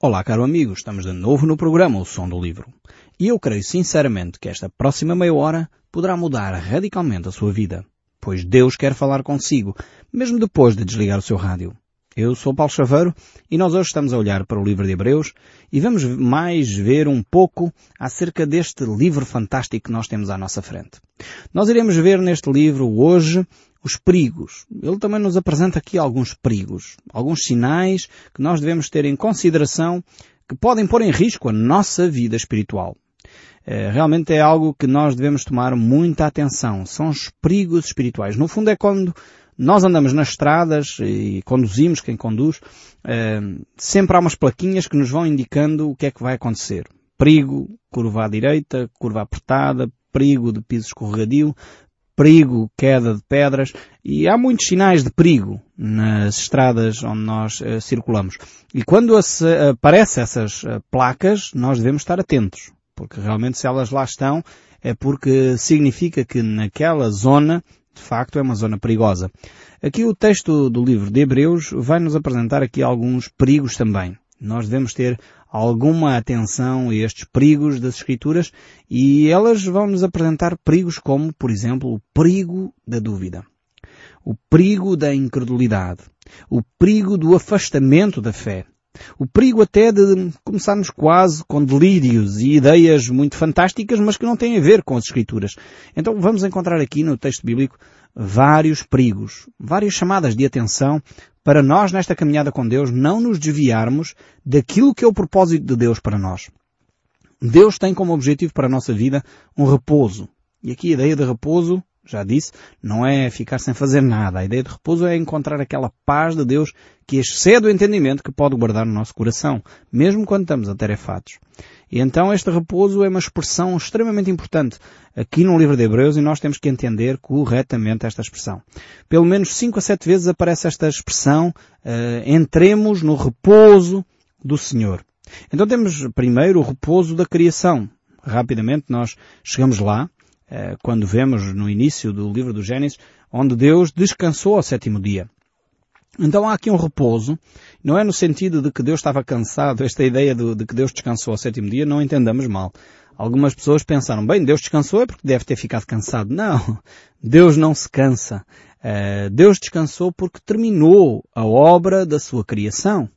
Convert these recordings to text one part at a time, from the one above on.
Olá, caro amigo, estamos de novo no programa O Som do Livro. E eu creio sinceramente que esta próxima meia hora poderá mudar radicalmente a sua vida, pois Deus quer falar consigo, mesmo depois de desligar o seu rádio. Eu sou Paulo Chaveiro e nós hoje estamos a olhar para o livro de Hebreus e vamos mais ver um pouco acerca deste livro fantástico que nós temos à nossa frente. Nós iremos ver neste livro hoje os perigos. Ele também nos apresenta aqui alguns perigos, alguns sinais que nós devemos ter em consideração que podem pôr em risco a nossa vida espiritual. É, realmente é algo que nós devemos tomar muita atenção. São os perigos espirituais. No fundo é quando nós andamos nas estradas e conduzimos, quem conduz, é, sempre há umas plaquinhas que nos vão indicando o que é que vai acontecer. Perigo, curva à direita, curva apertada, perigo de piso escorregadio, perigo, queda de pedras, e há muitos sinais de perigo nas estradas onde nós uh, circulamos. E quando aparecem essas uh, placas, nós devemos estar atentos, porque realmente se elas lá estão, é porque significa que naquela zona, de facto, é uma zona perigosa. Aqui o texto do livro de Hebreus vai nos apresentar aqui alguns perigos também. Nós devemos ter alguma atenção a estes perigos das Escrituras e elas vão nos apresentar perigos como, por exemplo, o perigo da dúvida, o perigo da incredulidade, o perigo do afastamento da fé, o perigo até de começarmos quase com delírios e ideias muito fantásticas, mas que não têm a ver com as Escrituras. Então vamos encontrar aqui no texto bíblico vários perigos, várias chamadas de atenção para nós nesta caminhada com Deus não nos desviarmos daquilo que é o propósito de Deus para nós. Deus tem como objetivo para a nossa vida um repouso. E aqui a ideia de repouso, já disse, não é ficar sem fazer nada. A ideia de repouso é encontrar aquela paz de Deus que excede o entendimento que pode guardar no nosso coração, mesmo quando estamos atarefados. E então este repouso é uma expressão extremamente importante aqui no livro de Hebreus e nós temos que entender corretamente esta expressão. Pelo menos cinco a sete vezes aparece esta expressão, uh, entremos no repouso do Senhor. Então temos primeiro o repouso da criação. Rapidamente nós chegamos lá, uh, quando vemos no início do livro do Gênesis, onde Deus descansou ao sétimo dia. Então há aqui um repouso, não é no sentido de que Deus estava cansado, esta ideia de, de, que Deus descansou ao sétimo dia, não entendamos mal. Algumas pessoas pensaram, bem, Deus descansou é porque deve ter ficado cansado. Não, Deus não se cansa. Uh, Deus descansou porque terminou a obra da sua criação.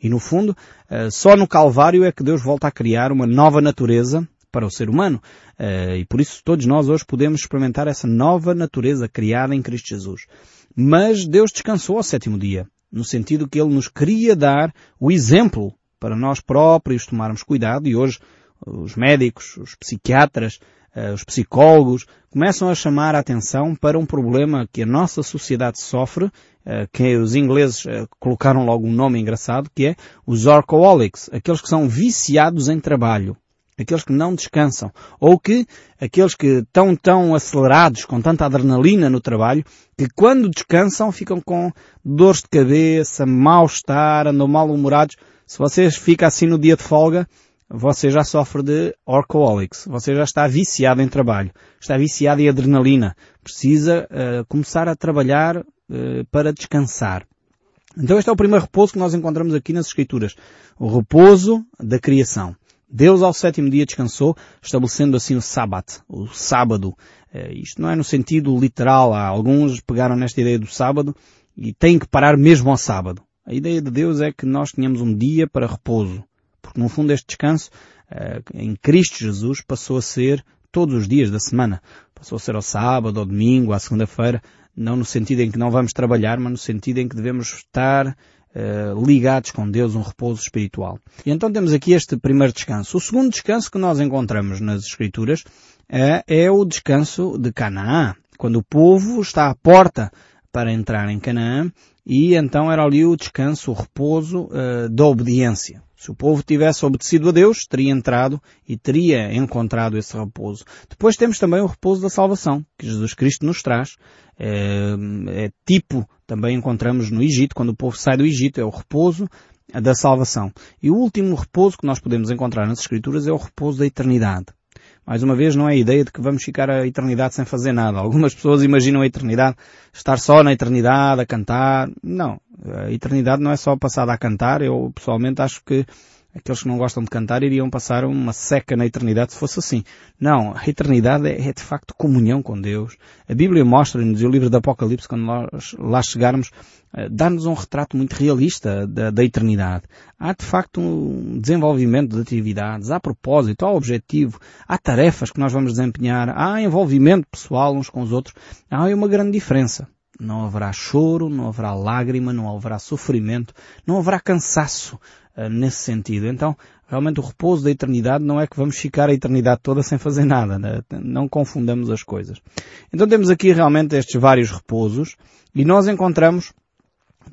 E no fundo, uh, só no Calvário é que Deus volta a criar uma nova natureza para o ser humano. Uh, e por isso todos nós hoje podemos experimentar essa nova natureza criada em Cristo Jesus. Mas Deus descansou ao sétimo dia, no sentido que Ele nos queria dar o exemplo para nós próprios tomarmos cuidado. E hoje os médicos, os psiquiatras, eh, os psicólogos começam a chamar a atenção para um problema que a nossa sociedade sofre, eh, que os ingleses eh, colocaram logo um nome engraçado, que é os workaholics, aqueles que são viciados em trabalho aqueles que não descansam, ou que aqueles que estão tão acelerados, com tanta adrenalina no trabalho, que quando descansam ficam com dores de cabeça, mal-estar, andam mal-humorados. Se você fica assim no dia de folga, você já sofre de alcoholics, você já está viciado em trabalho, está viciado em adrenalina, precisa uh, começar a trabalhar uh, para descansar. Então este é o primeiro repouso que nós encontramos aqui nas Escrituras. O repouso da criação. Deus ao sétimo dia descansou, estabelecendo assim o sábado, o sábado. Uh, isto não é no sentido literal, alguns pegaram nesta ideia do sábado e têm que parar mesmo ao sábado. A ideia de Deus é que nós tenhamos um dia para repouso, porque no fundo este descanso uh, em Cristo Jesus passou a ser todos os dias da semana. Passou a ser ao sábado, ao domingo, à segunda-feira, não no sentido em que não vamos trabalhar, mas no sentido em que devemos estar eh, ligados com Deus, um repouso espiritual. E então temos aqui este primeiro descanso. O segundo descanso que nós encontramos nas Escrituras é, é o descanso de Canaã, quando o povo está à porta para entrar em Canaã e então era ali o descanso, o repouso uh, da obediência. Se o povo tivesse obedecido a Deus, teria entrado e teria encontrado esse repouso. Depois temos também o repouso da salvação, que Jesus Cristo nos traz. É, é tipo, também encontramos no Egito, quando o povo sai do Egito, é o repouso da salvação. E o último repouso que nós podemos encontrar nas Escrituras é o repouso da eternidade. Mais uma vez, não é a ideia de que vamos ficar a eternidade sem fazer nada. Algumas pessoas imaginam a eternidade estar só na eternidade a cantar. Não. A eternidade não é só passada a cantar. Eu pessoalmente acho que Aqueles que não gostam de cantar iriam passar uma seca na eternidade se fosse assim. Não, a eternidade é, é de facto comunhão com Deus. A Bíblia mostra-nos, e o livro do Apocalipse, quando nós lá chegarmos, eh, dá-nos um retrato muito realista da, da, eternidade. Há de facto um desenvolvimento de atividades, há propósito, há objetivo, há tarefas que nós vamos desempenhar, há envolvimento pessoal uns com os outros. Há uma grande diferença. Não haverá choro, não haverá lágrima, não haverá sofrimento, não haverá cansaço nesse sentido. Então, realmente o repouso da eternidade não é que vamos ficar a eternidade toda sem fazer nada. Né? Não confundamos as coisas. Então temos aqui realmente estes vários repousos e nós encontramos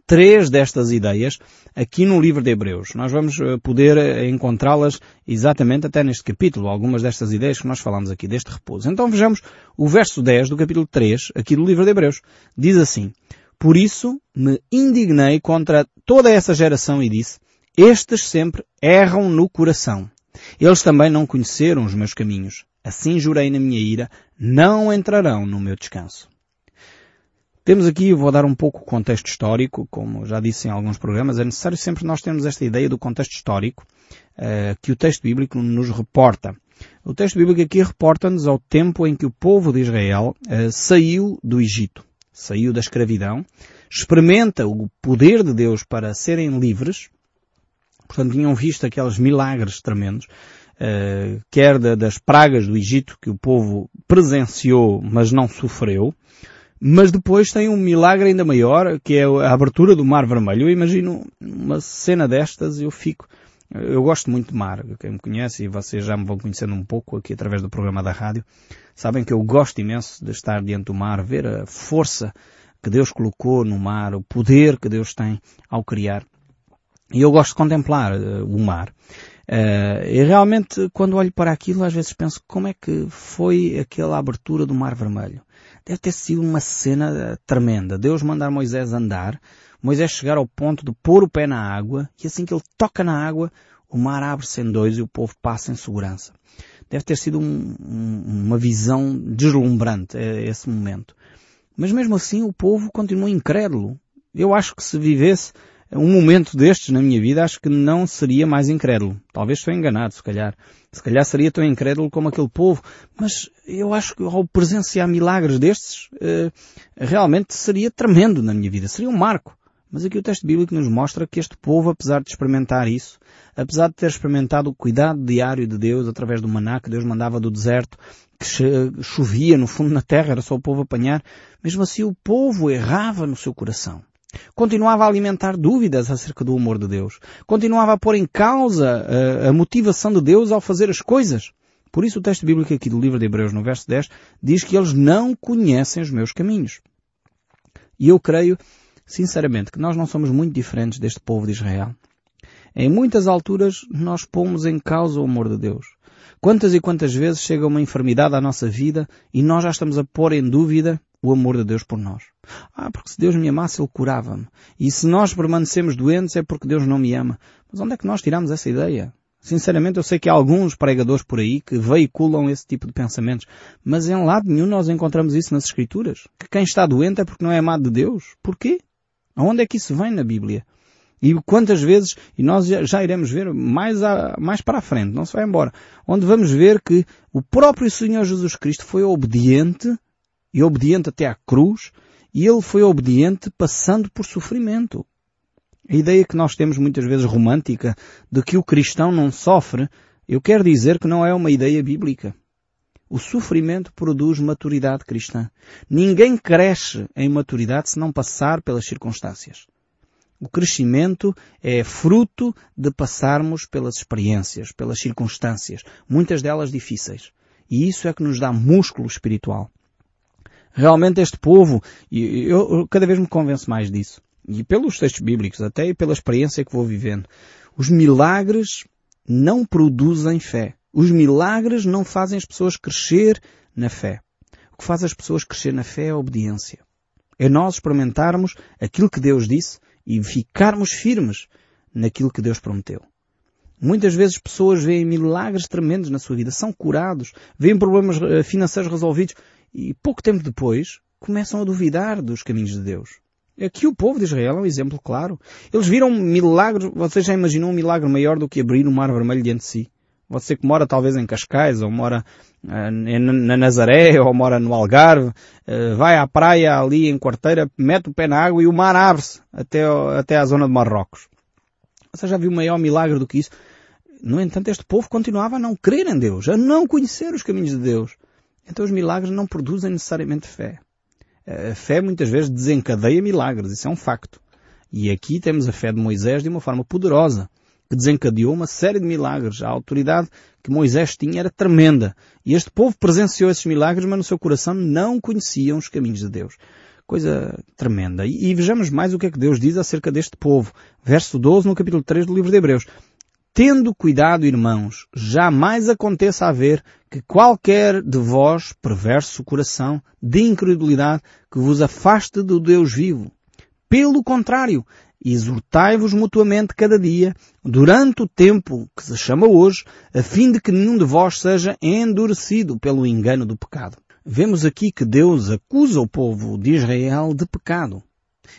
três destas ideias aqui no livro de Hebreus. Nós vamos eh, poder eh, encontrá-las exatamente até neste capítulo, algumas destas ideias que nós falamos aqui, deste repouso. Então vejamos o verso 10 do capítulo 3, aqui do livro de Hebreus. Diz assim, Por isso me indignei contra toda essa geração e disse, Estes sempre erram no coração. Eles também não conheceram os meus caminhos. Assim jurei na minha ira, não entrarão no meu descanso. Temos aqui, vou dar um pouco o contexto histórico, como já disse em alguns programas, é necessário sempre nós termos esta ideia do contexto histórico uh, que o texto bíblico nos reporta. O texto bíblico aqui reporta-nos ao tempo em que o povo de Israel uh, saiu do Egito, saiu da escravidão, experimenta o poder de Deus para serem livres, portanto tinham visto aqueles milagres tremendos, uh, quer das pragas do Egito que o povo presenciou, mas não sofreu, mas depois tem um milagre ainda maior, que é a abertura do Mar Vermelho. Eu imagino uma cena destas e eu fico... Eu gosto muito de mar. Quem me conhece, e vocês já me vão conhecendo um pouco aqui através do programa da rádio, sabem que eu gosto imenso de estar diante do mar, ver a força que Deus colocou no mar, o poder que Deus tem ao criar. E eu gosto de contemplar uh, o mar. Uh, e realmente, quando olho para aquilo, às vezes penso como é que foi aquela abertura do Mar Vermelho. Deve ter sido uma cena eh, tremenda. Deus mandar Moisés andar, Moisés chegar ao ponto de pôr o pé na água, e assim que ele toca na água, o mar abre-se em dois e o povo passa em segurança. Deve ter sido um, um, uma visão deslumbrante esse momento. Mas mesmo assim o povo continua incrédulo. Eu acho que se vivesse um momento destes na minha vida, acho que não seria mais incrédulo. Talvez estou enganado, se calhar. Se calhar seria tão incrédulo como aquele povo. Mas eu acho que ao presenciar milagres destes, eh, realmente seria tremendo na minha vida. Seria um marco. Mas aqui o texto bíblico nos mostra que este povo, apesar de experimentar isso, apesar de ter experimentado o cuidado diário de Deus através do maná que Deus mandava do deserto, que chovia no fundo na terra, era só o povo apanhar, mesmo assim o povo errava no seu coração. Continuava a alimentar dúvidas acerca do amor de Deus. Continuava a pôr em causa a, eh, a motivação de Deus ao fazer as coisas. Por isso o texto bíblico aqui do livro de Hebreus, no verso 10, diz que eles não conhecem os meus caminhos. E eu creio, sinceramente, que nós não somos muito diferentes deste povo de Israel. Em muitas alturas nós pomos em causa o amor de Deus. Quantas e quantas vezes chega uma enfermidade à nossa vida e nós já estamos a pôr em dúvida o amor de Deus por nós. Ah, porque se Deus me amasse, Ele curava-me. E se nós permanecemos doentes é porque Deus não me ama. Mas onde é que nós tiramos essa ideia? Sinceramente, eu sei que há alguns pregadores por aí que veiculam esse tipo de pensamentos, mas em lado nenhum nós encontramos isso nas Escrituras. Que quem está doente é porque não é amado de Deus. Porquê? Aonde é que isso vem na Bíblia? E quantas vezes, e nós já, iremos ver mais, a, mais para a frente, não se vai embora, onde vamos ver que o próprio Senhor Jesus Cristo foi obediente e obediente até à cruz, e ele foi obediente passando por sofrimento. A ideia que nós temos muitas vezes romântica de que o cristão não sofre, eu quero dizer que não é uma ideia bíblica. O sofrimento produz maturidade cristã. Ninguém cresce em maturidade se não passar pelas circunstâncias. O crescimento é fruto de passarmos pelas experiências, pelas circunstâncias, muitas delas difíceis. E isso é que nos dá músculo espiritual. Realmente este povo, e eu cada vez me convenço mais disso, e pelos textos bíblicos até e pela experiência que vou vivendo, os milagres não produzem fé. Os milagres não fazem as pessoas crescer na fé. O que faz as pessoas crescer na fé é a obediência. É nós experimentarmos aquilo que Deus disse e ficarmos firmes naquilo que Deus prometeu. Muitas vezes pessoas veem milagres tremendos na sua vida, são curados, veem problemas financeiros resolvidos e pouco tempo depois começam a duvidar dos caminhos de Deus. Aqui o povo de Israel é um exemplo claro. Eles viram milagres, você já imaginou um milagre maior do que abrir o mar vermelho diante de si? Você que mora talvez em Cascais, ou mora uh, na Nazaré, ou mora no Algarve, uh, vai à praia ali em quarteira, mete o pé na água e o mar abre-se até, até à zona de Marrocos. Você já viu maior milagre do que isso? No entanto, este povo continuava a não crer em Deus, a não conhecer os caminhos de Deus. Então os milagres não produzem necessariamente fé. A fé muitas vezes desencadeia milagres, isso é um facto. E aqui temos a fé de Moisés de uma forma poderosa, que desencadeou uma série de milagres. A autoridade que Moisés tinha era tremenda. E este povo presenciou esses milagres, mas no seu coração não conheciam os caminhos de Deus. Coisa tremenda. E, e vejamos mais o que é que Deus diz acerca deste povo. Verso 12 no capítulo 3 do livro de Hebreus. Tendo cuidado, irmãos, jamais aconteça haver que qualquer de vós, perverso coração, de incredulidade, que vos afaste do Deus vivo. Pelo contrário, exortai-vos mutuamente cada dia, durante o tempo que se chama hoje, a fim de que nenhum de vós seja endurecido pelo engano do pecado. Vemos aqui que Deus acusa o povo de Israel de pecado.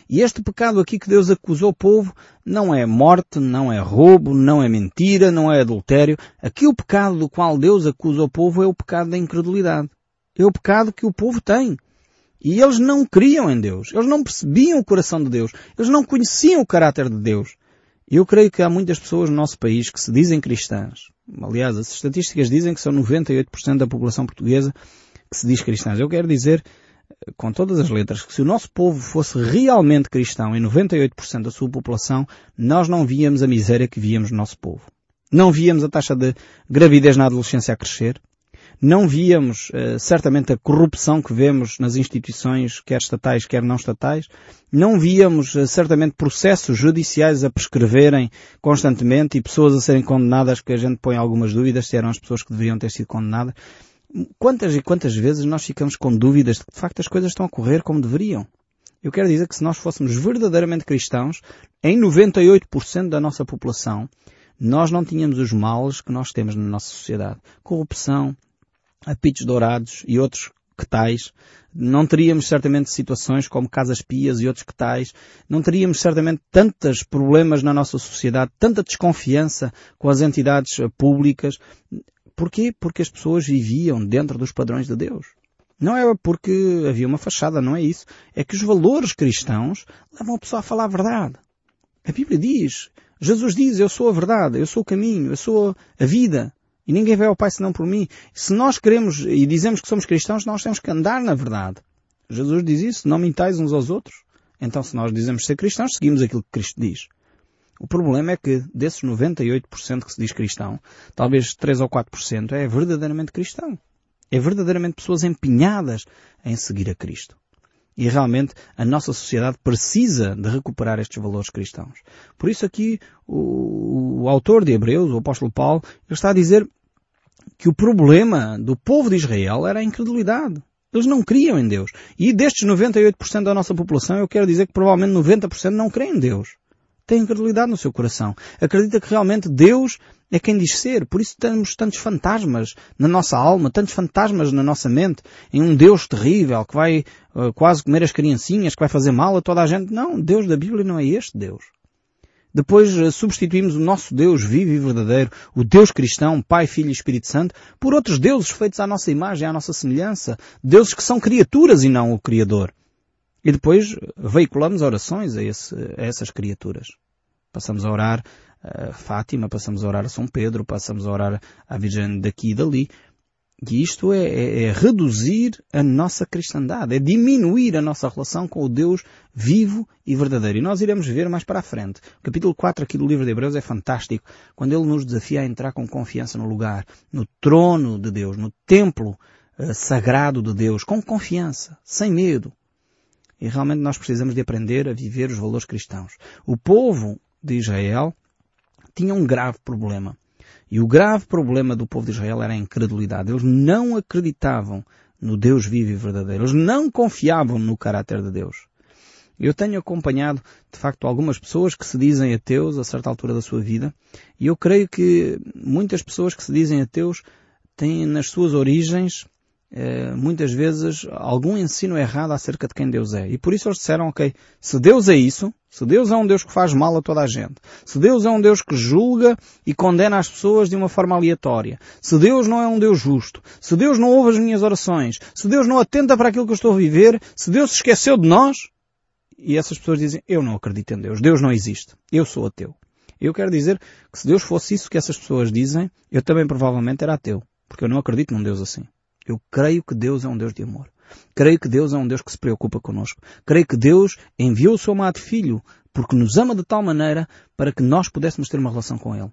E este pecado aqui que Deus acusou o povo não é morte, não é roubo, não é mentira, não é adultério. Aqui o pecado do qual Deus acusa o povo é o pecado da incredulidade. É o pecado que o povo tem. E eles não criam em Deus. Eles não percebiam o coração de Deus. Eles não conheciam o caráter de Deus. Eu creio que há muitas pessoas no nosso país que se dizem cristãs. Aliás, as estatísticas dizem que são 98% da população portuguesa que se diz cristãs. Eu quero dizer com todas as letras, que se o nosso povo fosse realmente cristão em 98% da sua população, nós não víamos a miséria que víamos no nosso povo. Não víamos a taxa de gravidez na adolescência a crescer. Não víamos, uh, certamente, a corrupção que vemos nas instituições, quer estatais, quer não estatais. Não víamos, uh, certamente, processos judiciais a prescreverem constantemente e pessoas a serem condenadas que a gente põe algumas dúvidas se eram as pessoas que deveriam ter sido condenadas. Quantas e quantas vezes nós ficamos com dúvidas de que de facto as coisas estão a correr como deveriam? Eu quero dizer que se nós fôssemos verdadeiramente cristãos, em 98% da nossa população, nós não tínhamos os males que nós temos na nossa sociedade. Corrupção, apitos dourados e outros que tais. Não teríamos certamente situações como casas pias e outros que tais. Não teríamos certamente tantos problemas na nossa sociedade, tanta desconfiança com as entidades públicas. Porquê? Porque as pessoas viviam dentro dos padrões de Deus. Não é porque havia uma fachada, não é isso. É que os valores cristãos levam a pessoa a falar a verdade. A Bíblia diz, Jesus diz, eu sou a verdade, eu sou o caminho, eu sou a vida. E ninguém vai ao Pai senão por mim. Se nós queremos e dizemos que somos cristãos, nós temos que andar na verdade. Jesus diz isso, não mintais uns aos outros. Então se nós dizemos ser cristãos, seguimos aquilo que Cristo diz. O problema é que desses 98% que se diz cristão, talvez 3 ou 4% é verdadeiramente cristão. É verdadeiramente pessoas empenhadas em seguir a Cristo. E realmente a nossa sociedade precisa de recuperar estes valores cristãos. Por isso aqui o, o autor de Hebreus, o apóstolo Paulo, ele está a dizer que o problema do povo de Israel era a incredulidade. Eles não criam em Deus. E destes 98% da nossa população, eu quero dizer que provavelmente 90% não creem em Deus tem incredulidade no seu coração. Acredita que realmente Deus é quem diz ser. Por isso temos tantos fantasmas na nossa alma, tantos fantasmas na nossa mente, em um Deus terrível que vai uh, quase comer as criancinhas, que vai fazer mal a toda a gente. Não, Deus da Bíblia não é este Deus. Depois uh, substituímos o nosso Deus vivo e verdadeiro, o Deus cristão, Pai, Filho e Espírito Santo, por outros deuses feitos à nossa imagem, à nossa semelhança. Deuses que são criaturas e não o Criador. E depois veiculamos orações a, esse, a essas criaturas. Passamos a orar a Fátima, passamos a orar a São Pedro, passamos a orar à Virgem daqui e dali. E isto é, é, é, reduzir a nossa cristandade, é diminuir a nossa relação com o Deus vivo e verdadeiro. E nós iremos ver mais para a frente. O capítulo 4 aqui do livro de Hebreus é fantástico, quando ele nos desafia a entrar com confiança no lugar, no trono de Deus, no templo uh, sagrado de Deus, com confiança, sem medo, e realmente nós precisamos de aprender a viver os valores cristãos. O povo de Israel tinha um grave problema. E o grave problema do povo de Israel era a incredulidade. Eles não acreditavam no Deus vivo e verdadeiro. Eles não confiavam no caráter de Deus. Eu tenho acompanhado, de facto, algumas pessoas que se dizem ateus a certa altura da sua vida, e eu creio que muitas pessoas que se dizem ateus têm nas suas origens muitas vezes algum ensino errado acerca de quem Deus é. E por isso eles disseram, ok, se Deus é isso, se Deus é um Deus que faz mal a toda a gente, se Deus é um Deus que julga e condena as pessoas de uma forma aleatória, se Deus não é um Deus justo, se Deus não ouve as minhas orações, se Deus não atenta para aquilo que eu estou a viver, se Deus se esqueceu de nós, e essas pessoas dizem, eu não acredito em Deus, Deus não existe, eu sou ateu. Eu quero dizer que se Deus fosse isso que essas pessoas dizem, eu também provavelmente era ateu, porque eu não acredito num Deus assim. Eu creio que Deus é um Deus de amor. Creio que Deus é um Deus que se preocupa connosco. Creio que Deus enviou o seu amado Filho porque nos ama de tal maneira para que nós pudéssemos ter uma relação com Ele.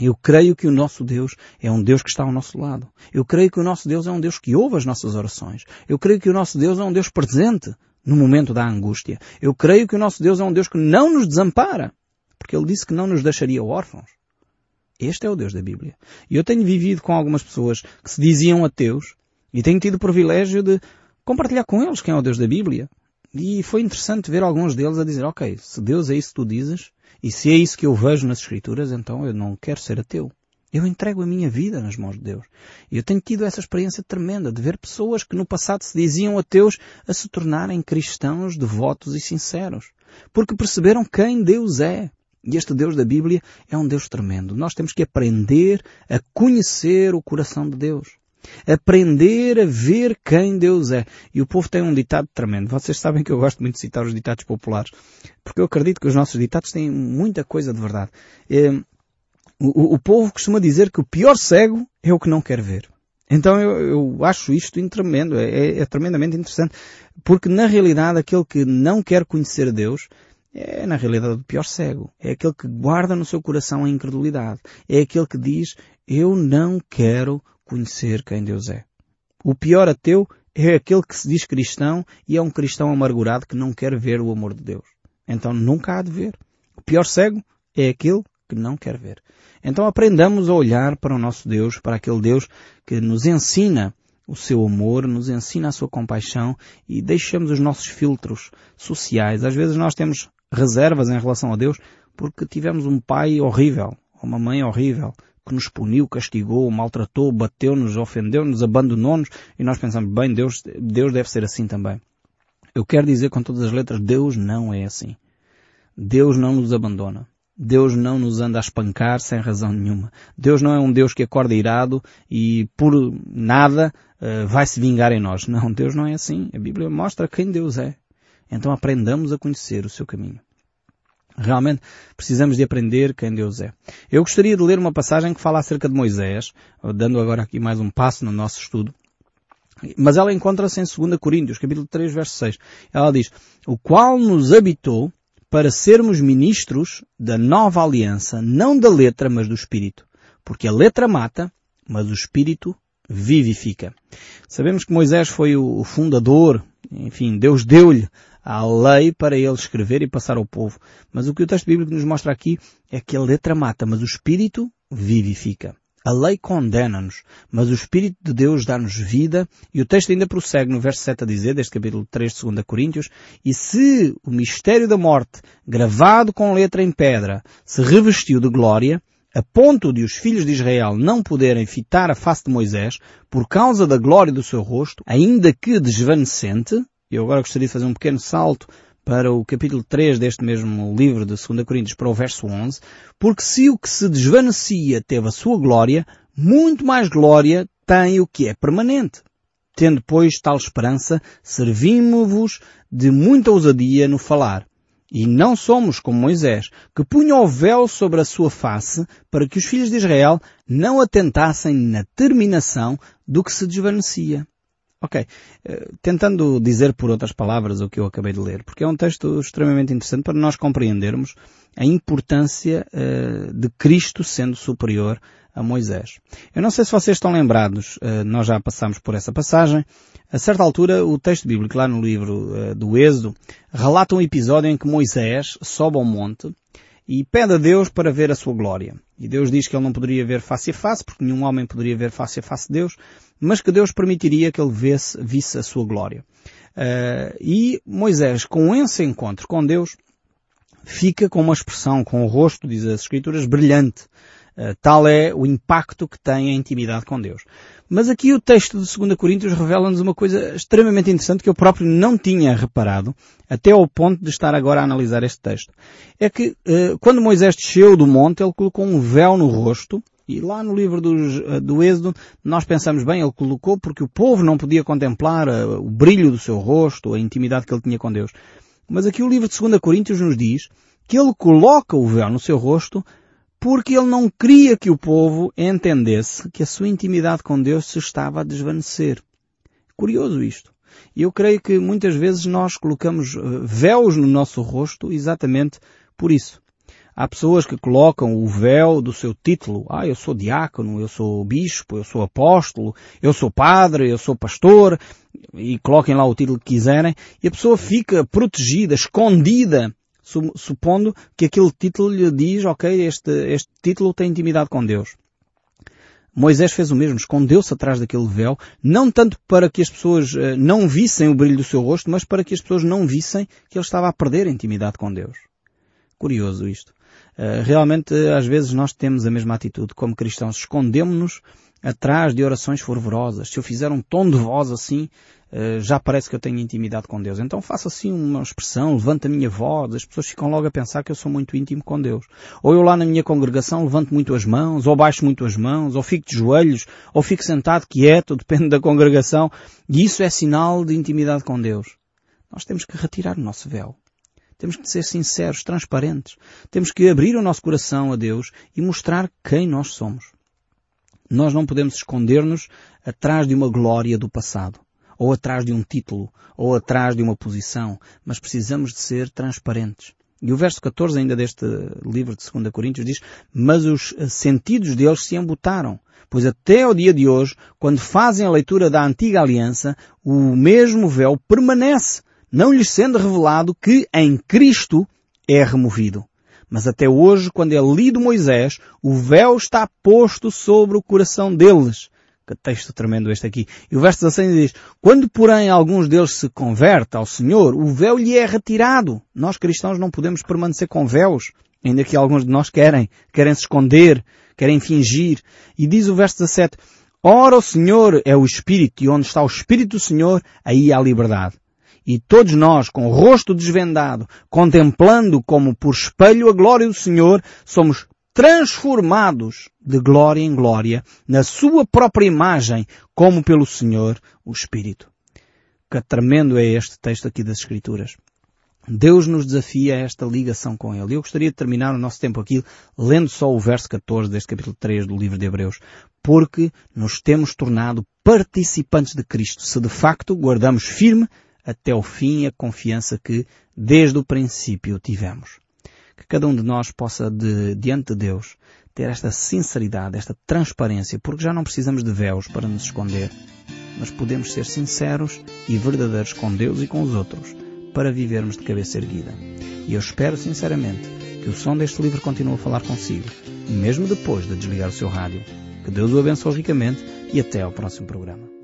Eu creio que o nosso Deus é um Deus que está ao nosso lado. Eu creio que o nosso Deus é um Deus que ouve as nossas orações. Eu creio que o nosso Deus é um Deus presente no momento da angústia. Eu creio que o nosso Deus é um Deus que não nos desampara, porque Ele disse que não nos deixaria órfãos. Este é o Deus da Bíblia. E eu tenho vivido com algumas pessoas que se diziam ateus e tenho tido o privilégio de compartilhar com eles quem é o Deus da Bíblia. E foi interessante ver alguns deles a dizer, ok, se Deus é isso que tu dizes, e se é isso que eu vejo nas Escrituras, então eu não quero ser ateu. Eu entrego a minha vida nas mãos de Deus. E eu tenho tido essa experiência tremenda de ver pessoas que no passado se diziam ateus a se tornarem cristãos devotos e sinceros. Porque perceberam quem Deus é. E este Deus da Bíblia é um Deus tremendo. Nós temos que aprender a conhecer o coração de Deus. Aprender a ver quem Deus é. E o povo tem um ditado tremendo. Vocês sabem que eu gosto muito de citar os ditados populares, porque eu acredito que os nossos ditados têm muita coisa de verdade. É, o, o, povo costuma dizer que o pior cego é o que não quer ver. Então eu, eu acho isto tremendo, é, é, é tremendamente interessante, porque na realidade aquele que não quer conhecer Deus é na realidade o pior cego. É aquele que guarda no seu coração a incredulidade. É aquele que diz, eu não quero conhecer quem Deus é. O pior ateu é aquele que se diz cristão e é um cristão amargurado que não quer ver o amor de Deus. Então nunca há de ver. O pior cego é aquele que não quer ver. Então aprendamos a olhar para o nosso Deus, para aquele Deus que nos ensina o seu amor, nos ensina a sua compaixão e deixemos os nossos filtros sociais. Às vezes nós temos reservas em relação a Deus porque tivemos um pai horrível, uma mãe horrível, que nos puniu, castigou, maltratou, bateu-nos, ofendeu-nos, abandonou-nos e nós pensamos, bem, Deus, Deus deve ser assim também. Eu quero dizer com todas as letras, Deus não é assim. Deus não nos abandona. Deus não nos anda a espancar sem razão nenhuma. Deus não é um Deus que acorda irado e por nada uh, vai se vingar em nós. Não, Deus não é assim. A Bíblia mostra quem Deus é. Então aprendamos a conhecer o seu caminho. Realmente precisamos de aprender quem Deus é. Eu gostaria de ler uma passagem que fala acerca de Moisés, dando agora aqui mais um passo no nosso estudo. Mas ela encontra-se em 2 Coríntios, capítulo 3, verso 6. Ela diz, o qual nos habitou para sermos ministros da nova aliança, não da letra, mas do Espírito. Porque a letra mata, mas o Espírito vivifica. Sabemos que Moisés foi o fundador, enfim, Deus deu-lhe a lei para ele escrever e passar ao povo. Mas o que o texto bíblico nos mostra aqui é que a letra mata, mas o Espírito vivifica. A lei condena-nos, mas o Espírito de Deus dá-nos vida, e o texto ainda prossegue no verso 7 a dizer, deste capítulo 3 de 2 Coríntios, e se o mistério da morte, gravado com letra em pedra, se revestiu de glória, a ponto de os filhos de Israel não poderem fitar a face de Moisés, por causa da glória do seu rosto, ainda que desvanecente, eu agora gostaria de fazer um pequeno salto para o capítulo 3 deste mesmo livro de 2 Coríntios para o verso 11, porque se o que se desvanecia teve a sua glória, muito mais glória tem o que é permanente. Tendo, pois, tal esperança, servimos-vos de muita ousadia no falar. E não somos como Moisés, que punha o véu sobre a sua face para que os filhos de Israel não atentassem na terminação do que se desvanecia. Ok. Uh, tentando dizer por outras palavras o que eu acabei de ler, porque é um texto extremamente interessante para nós compreendermos a importância uh, de Cristo sendo superior a Moisés. Eu não sei se vocês estão lembrados, uh, nós já passamos por essa passagem. A certa altura, o texto bíblico lá no livro do Êxodo relata um episódio em que Moisés sobe ao monte e pede a Deus para ver a sua glória. E Deus diz que ele não poderia ver face a face, porque nenhum homem poderia ver face a face de Deus, mas que Deus permitiria que ele visse, visse a sua glória. Uh, e Moisés, com esse encontro com Deus, fica com uma expressão, com o rosto, diz as Escrituras, brilhante. Uh, tal é o impacto que tem a intimidade com Deus. Mas aqui o texto de 2 Coríntios revela-nos uma coisa extremamente interessante que eu próprio não tinha reparado, até ao ponto de estar agora a analisar este texto. É que uh, quando Moisés desceu do monte, ele colocou um véu no rosto, e lá no livro dos, uh, do Êxodo, nós pensamos bem, ele colocou porque o povo não podia contemplar o brilho do seu rosto, a intimidade que ele tinha com Deus. Mas aqui o livro de 2 Coríntios nos diz que ele coloca o véu no seu rosto porque ele não queria que o povo entendesse que a sua intimidade com Deus se estava a desvanecer. Curioso isto. E eu creio que muitas vezes nós colocamos eh, véus no nosso rosto exatamente por isso. Há pessoas que colocam o véu do seu título. Ah, eu sou diácono, eu sou bispo, eu sou apóstolo, eu sou padre, eu sou pastor, e coloquem lá o título que quiserem, e a pessoa fica protegida, escondida supondo que aquele título lhe diz, ok, este, este título tem intimidade com Deus. Moisés fez o mesmo, escondeu-se atrás daquele véu, não tanto para que as pessoas uh, não vissem o brilho do seu rosto, mas para que as pessoas não vissem que ele estava a perder a intimidade com Deus. Curioso isto. Uh, realmente, às vezes nós temos a mesma atitude. Como cristãos, escondemos-nos atrás de orações fervorosas. Se eu fizer um tom de voz assim, eh, já parece que eu tenho intimidade com Deus. Então faço assim uma expressão, levanto a minha voz, as pessoas ficam logo a pensar que eu sou muito íntimo com Deus. Ou eu lá na minha congregação levanto muito as mãos, ou baixo muito as mãos, ou fico de joelhos, ou fico sentado quieto, depende da congregação. E isso é sinal de intimidade com Deus. Nós temos que retirar o nosso véu. Temos que ser sinceros, transparentes. Temos que abrir o nosso coração a Deus e mostrar quem nós somos. Nós não podemos esconder-nos atrás de uma glória do passado, ou atrás de um título, ou atrás de uma posição, mas precisamos de ser transparentes. E o verso 14 ainda deste livro de 2 Coríntios diz, mas os sentidos deles se embutaram, pois até ao dia de hoje, quando fazem a leitura da antiga aliança, o mesmo véu permanece, não lhes sendo revelado que em Cristo é removido. Mas até hoje, quando é lido Moisés, o véu está posto sobre o coração deles. Que texto tremendo este aqui. E o verso 16 diz, quando porém alguns deles se convertem ao Senhor, o véu lhe é retirado. Nós cristãos não podemos permanecer com véus, ainda que alguns de nós querem, querem se esconder, querem fingir. E diz o verso 17, Ora o Senhor é o Espírito, e onde está o Espírito do Senhor, aí há liberdade. E todos nós, com o rosto desvendado, contemplando como por espelho a glória do Senhor, somos transformados de glória em glória na sua própria imagem, como pelo Senhor, o Espírito. Que tremendo é este texto aqui das Escrituras. Deus nos desafia a esta ligação com Ele. Eu gostaria de terminar o nosso tempo aqui lendo só o verso 14 deste capítulo 3 do livro de Hebreus. Porque nos temos tornado participantes de Cristo, se de facto guardamos firme até o fim a confiança que desde o princípio tivemos. Que cada um de nós possa, de, diante de Deus, ter esta sinceridade, esta transparência, porque já não precisamos de véus para nos esconder, mas podemos ser sinceros e verdadeiros com Deus e com os outros, para vivermos de cabeça erguida. E eu espero sinceramente que o som deste livro continue a falar consigo, mesmo depois de desligar o seu rádio. Que Deus o abençoe ricamente e até ao próximo programa.